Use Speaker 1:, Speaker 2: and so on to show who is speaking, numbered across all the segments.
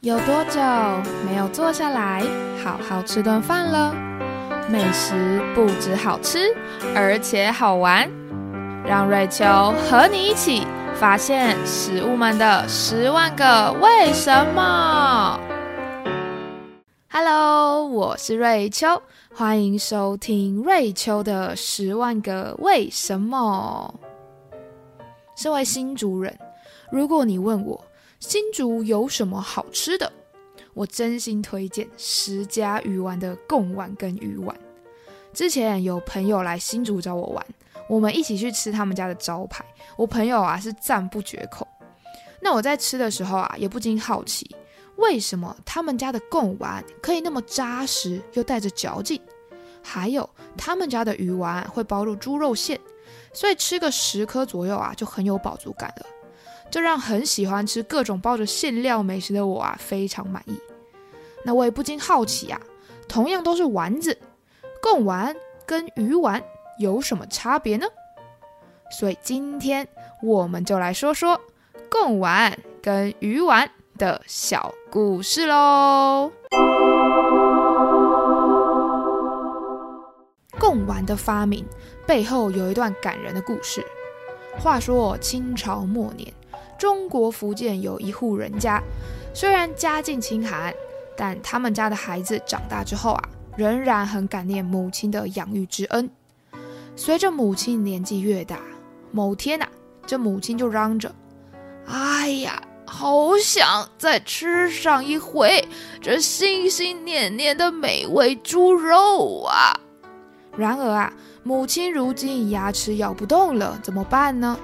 Speaker 1: 有多久没有坐下来好好吃顿饭了？美食不止好吃，而且好玩。让瑞秋和你一起发现食物们的十万个为什么。Hello，我是瑞秋，欢迎收听瑞秋的十万个为什么。身为新主人，如果你问我。新竹有什么好吃的？我真心推荐十家鱼丸的贡丸跟鱼丸。之前有朋友来新竹找我玩，我们一起去吃他们家的招牌，我朋友啊是赞不绝口。那我在吃的时候啊，也不禁好奇，为什么他们家的贡丸可以那么扎实又带着嚼劲？还有他们家的鱼丸会包入猪肉馅，所以吃个十颗左右啊，就很有饱足感了。这让很喜欢吃各种包着馅料美食的我啊非常满意。那我也不禁好奇啊，同样都是丸子，贡丸跟鱼丸有什么差别呢？所以今天我们就来说说贡丸跟鱼丸的小故事喽。贡丸的发明背后有一段感人的故事。话说清朝末年。中国福建有一户人家，虽然家境清寒，但他们家的孩子长大之后啊，仍然很感念母亲的养育之恩。随着母亲年纪越大，某天呐，这母亲就嚷着：“哎呀，好想再吃上一回这心心念念的美味猪肉啊！”然而啊，母亲如今牙齿咬不动了，怎么办呢？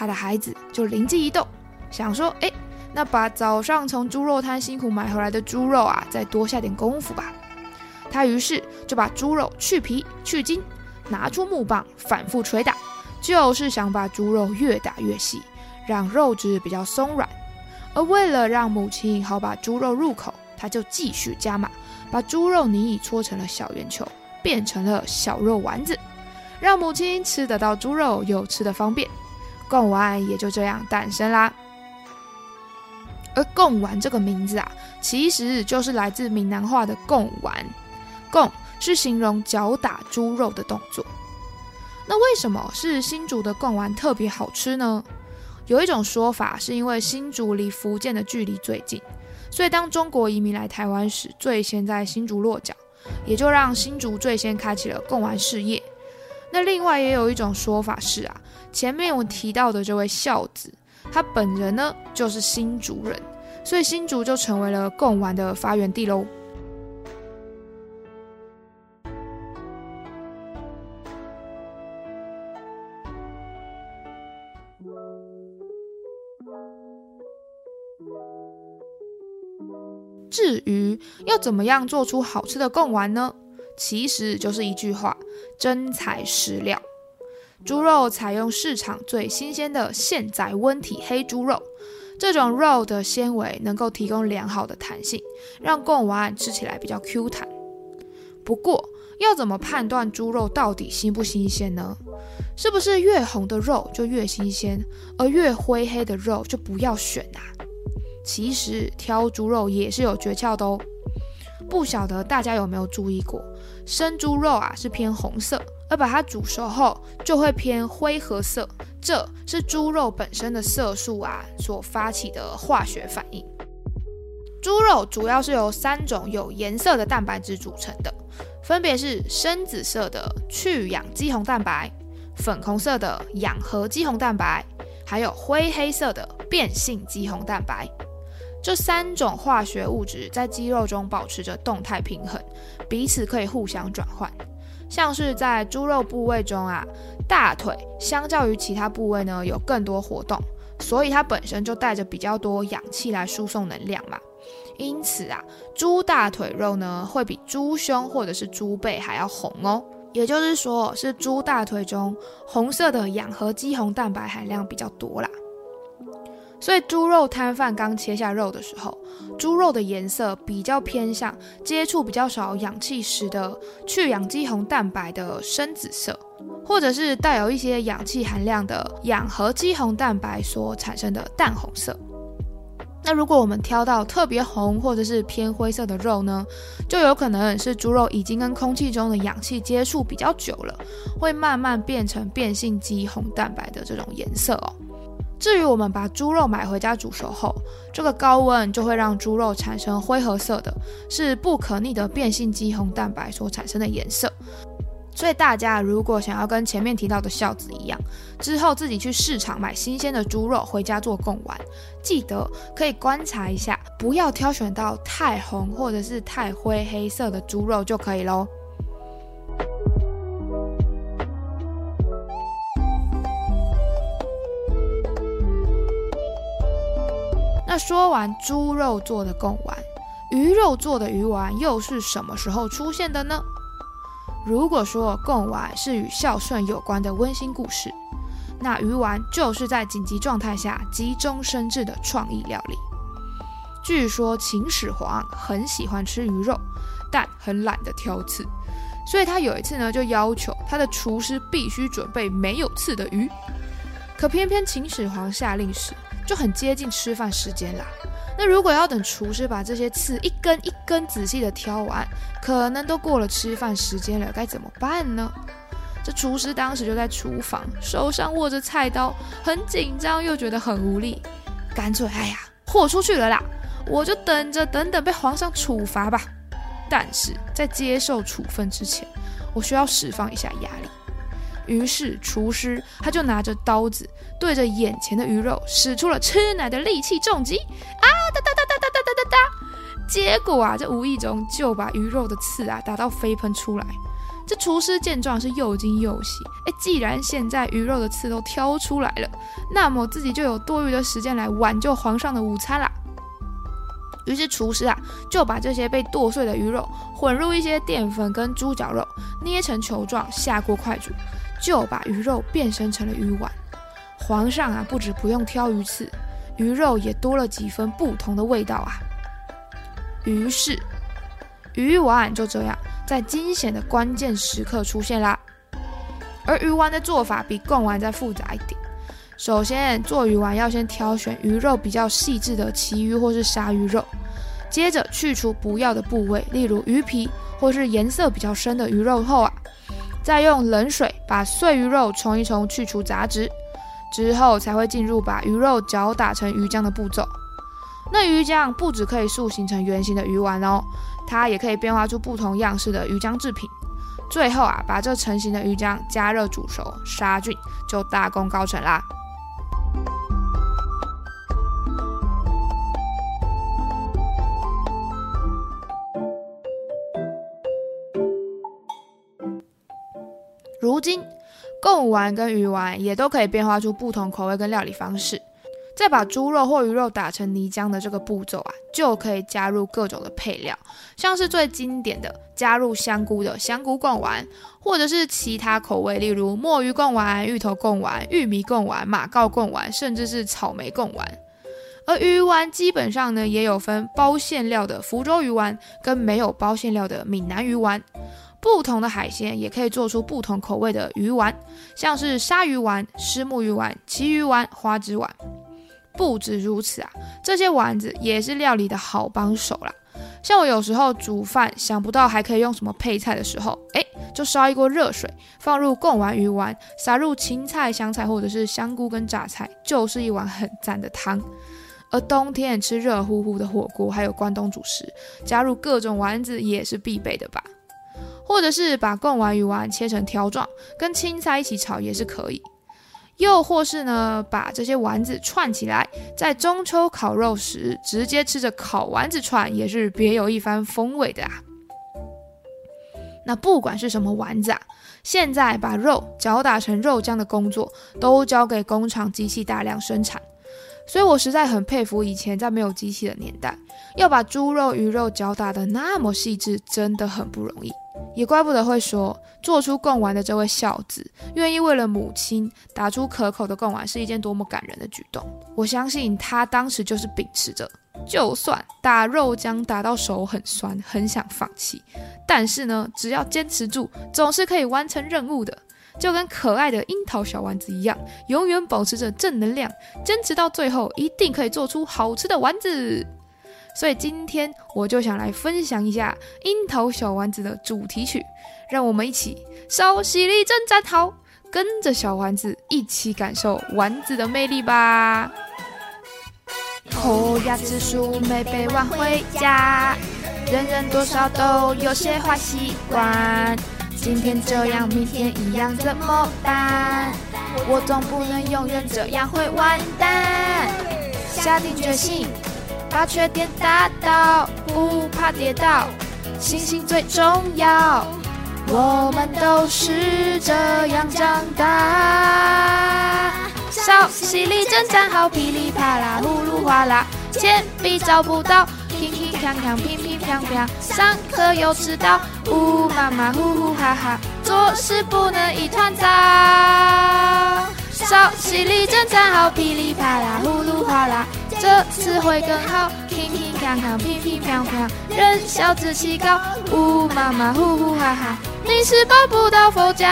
Speaker 1: 他的孩子就灵机一动，想说：“哎，那把早上从猪肉摊辛苦买回来的猪肉啊，再多下点功夫吧。”他于是就把猪肉去皮去筋，拿出木棒反复捶打，就是想把猪肉越打越细，让肉质比较松软。而为了让母亲好把猪肉入口，他就继续加码，把猪肉泥搓成了小圆球，变成了小肉丸子，让母亲吃得到猪肉又吃得方便。贡丸也就这样诞生啦。而贡丸这个名字啊，其实就是来自闽南话的贡丸，贡是形容脚打猪肉的动作。那为什么是新竹的贡丸特别好吃呢？有一种说法是因为新竹离福建的距离最近，所以当中国移民来台湾时，最先在新竹落脚，也就让新竹最先开启了贡丸事业。那另外也有一种说法是啊。前面我提到的这位孝子，他本人呢就是新竹人，所以新竹就成为了贡丸的发源地喽。至于要怎么样做出好吃的贡丸呢？其实就是一句话：真材实料。猪肉采用市场最新鲜的现宰温体黑猪肉，这种肉的纤维能够提供良好的弹性，让贡丸吃起来比较 Q 弹。不过，要怎么判断猪肉到底新不新鲜呢？是不是越红的肉就越新鲜，而越灰黑的肉就不要选啊？其实挑猪肉也是有诀窍的哦。不晓得大家有没有注意过，生猪肉啊是偏红色。而把它煮熟后，就会偏灰褐色，这是猪肉本身的色素啊所发起的化学反应。猪肉主要是由三种有颜色的蛋白质组成的，分别是深紫色的去氧肌红蛋白、粉红色的氧合肌红蛋白，还有灰黑色的变性肌红蛋白。这三种化学物质在肌肉中保持着动态平衡，彼此可以互相转换。像是在猪肉部位中啊，大腿相较于其他部位呢有更多活动，所以它本身就带着比较多氧气来输送能量嘛。因此啊，猪大腿肉呢会比猪胸或者是猪背还要红哦。也就是说，是猪大腿中红色的氧合肌红蛋白含量比较多啦。所以猪肉摊贩刚切下肉的时候，猪肉的颜色比较偏向接触比较少氧气时的去氧肌红蛋白的深紫色，或者是带有一些氧气含量的氧合肌红蛋白所产生的淡红色。那如果我们挑到特别红或者是偏灰色的肉呢，就有可能是猪肉已经跟空气中的氧气接触比较久了，会慢慢变成变性肌红蛋白的这种颜色哦。至于我们把猪肉买回家煮熟后，这个高温就会让猪肉产生灰褐色的，是不可逆的变性肌红蛋白所产生的颜色。所以大家如果想要跟前面提到的孝子一样，之后自己去市场买新鲜的猪肉回家做贡丸，记得可以观察一下，不要挑选到太红或者是太灰黑色的猪肉就可以喽。说完猪肉做的贡丸，鱼肉做的鱼丸又是什么时候出现的呢？如果说贡丸是与孝顺有关的温馨故事，那鱼丸就是在紧急状态下急中生智的创意料理。据说秦始皇很喜欢吃鱼肉，但很懒得挑刺，所以他有一次呢就要求他的厨师必须准备没有刺的鱼。可偏偏秦始皇下令时，就很接近吃饭时间啦。那如果要等厨师把这些刺一根一根仔细的挑完，可能都过了吃饭时间了，该怎么办呢？这厨师当时就在厨房，手上握着菜刀，很紧张又觉得很无力，干脆哎呀，豁出去了啦！我就等着等等被皇上处罚吧。但是在接受处分之前，我需要释放一下压力。于是厨师他就拿着刀子对着眼前的鱼肉使出了吃奶的力气重击啊哒哒哒哒哒哒哒哒哒，结果啊这无意中就把鱼肉的刺啊打到飞喷出来。这厨师见状是又惊又喜，哎，既然现在鱼肉的刺都挑出来了，那么自己就有多余的时间来挽救皇上的午餐啦。于是厨师啊就把这些被剁碎的鱼肉混入一些淀粉跟猪脚肉，捏成球状下锅快煮。就把鱼肉变身成了鱼丸。皇上啊，不止不用挑鱼刺，鱼肉也多了几分不同的味道啊。于是，鱼丸就这样在惊险的关键时刻出现啦。而鱼丸的做法比贡丸再复杂一点。首先，做鱼丸要先挑选鱼肉比较细致的旗鱼或是鲨鱼肉，接着去除不要的部位，例如鱼皮或是颜色比较深的鱼肉后啊。再用冷水把碎鱼肉冲一冲，去除杂质，之后才会进入把鱼肉搅打成鱼浆的步骤。那鱼浆不只可以塑形成圆形的鱼丸哦，它也可以变化出不同样式的鱼浆制品。最后啊，把这成型的鱼浆加热煮熟，杀菌，就大功告成啦。如今，贡丸跟鱼丸也都可以变化出不同口味跟料理方式。再把猪肉或鱼肉打成泥浆的这个步骤啊，就可以加入各种的配料，像是最经典的加入香菇的香菇贡丸，或者是其他口味，例如墨鱼贡丸、芋头贡丸、玉米贡丸、马告贡丸，甚至是草莓贡丸。而鱼丸基本上呢，也有分包馅料的福州鱼丸跟没有包馅料的闽南鱼丸。不同的海鲜也可以做出不同口味的鱼丸，像是鲨鱼丸、石目鱼丸、旗鱼丸、花枝丸。不止如此啊，这些丸子也是料理的好帮手啦。像我有时候煮饭想不到还可以用什么配菜的时候，哎，就烧一锅热水，放入贡丸鱼丸，撒入芹菜、香菜或者是香菇跟榨菜，就是一碗很赞的汤。而冬天吃热乎乎的火锅，还有关东煮食，加入各种丸子也是必备的吧。或者是把贡丸鱼丸切成条状，跟青菜一起炒也是可以。又或是呢，把这些丸子串起来，在中秋烤肉时直接吃着烤丸子串，也是别有一番风味的啊。那不管是什么丸子啊，现在把肉搅打成肉浆的工作都交给工厂机器大量生产。所以我实在很佩服以前在没有机器的年代，要把猪肉、鱼肉搅打的那么细致，真的很不容易。也怪不得会说，做出贡丸的这位孝子，愿意为了母亲打出可口的贡丸，是一件多么感人的举动。我相信他当时就是秉持着，就算打肉浆打到手很酸，很想放弃，但是呢，只要坚持住，总是可以完成任务的。就跟可爱的樱桃小丸子一样，永远保持着正能量，坚持到最后，一定可以做出好吃的丸子。所以今天我就想来分享一下樱桃小丸子的主题曲，让我们一起稍息立正站好，跟着小丸子一起感受丸子的魅力吧。
Speaker 2: 后牙齿数没背完回家，人人多少都有些坏习惯。今天这样，明天一样，怎么办？我总不能永远这样，会完蛋。下定决心，把缺点打倒，不怕跌倒，信心最重要。我们都是这样长大。稍息里正站好，噼里啪啦，呼噜哗啦，铅笔找不到，乒乒乓乓，乒乒乓乓，上课又迟到，呜妈妈呼呼哈哈，做事不能一团糟。稍息里正站好，噼里啪啦，呼噜哗啦，这次会更好，乒乒乓乓，乒乒乓乓，人小志气高，呜妈妈呼呼哈哈，你是抱不到佛
Speaker 1: 脚。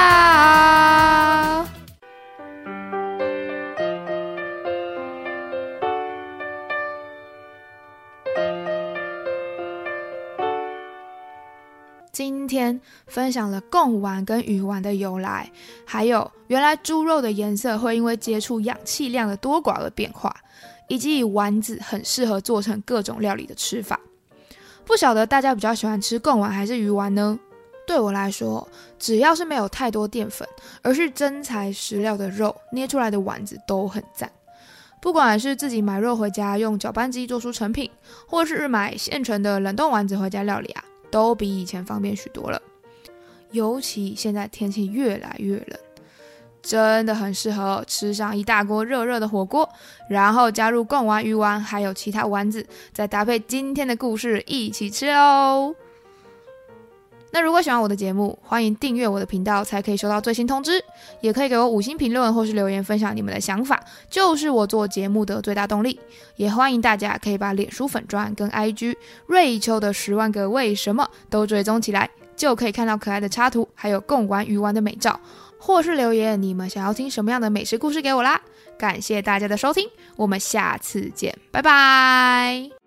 Speaker 1: 分享了贡丸跟鱼丸的由来，还有原来猪肉的颜色会因为接触氧气量的多寡而变化，以及以丸子很适合做成各种料理的吃法。不晓得大家比较喜欢吃贡丸还是鱼丸呢？对我来说，只要是没有太多淀粉，而是真材实料的肉捏出来的丸子都很赞。不管是自己买肉回家用搅拌机做出成品，或是买现成的冷冻丸子回家料理啊。都比以前方便许多了，尤其现在天气越来越冷，真的很适合吃上一大锅热热的火锅，然后加入贡丸、鱼丸，还有其他丸子，再搭配今天的故事一起吃哦。那如果喜欢我的节目，欢迎订阅我的频道，才可以收到最新通知。也可以给我五星评论或是留言分享你们的想法，就是我做节目的最大动力。也欢迎大家可以把脸书粉钻跟 IG 瑞秋的十万个为什么都追踪起来，就可以看到可爱的插图，还有共玩鱼丸的美照，或是留言你们想要听什么样的美食故事给我啦。感谢大家的收听，我们下次见，拜拜。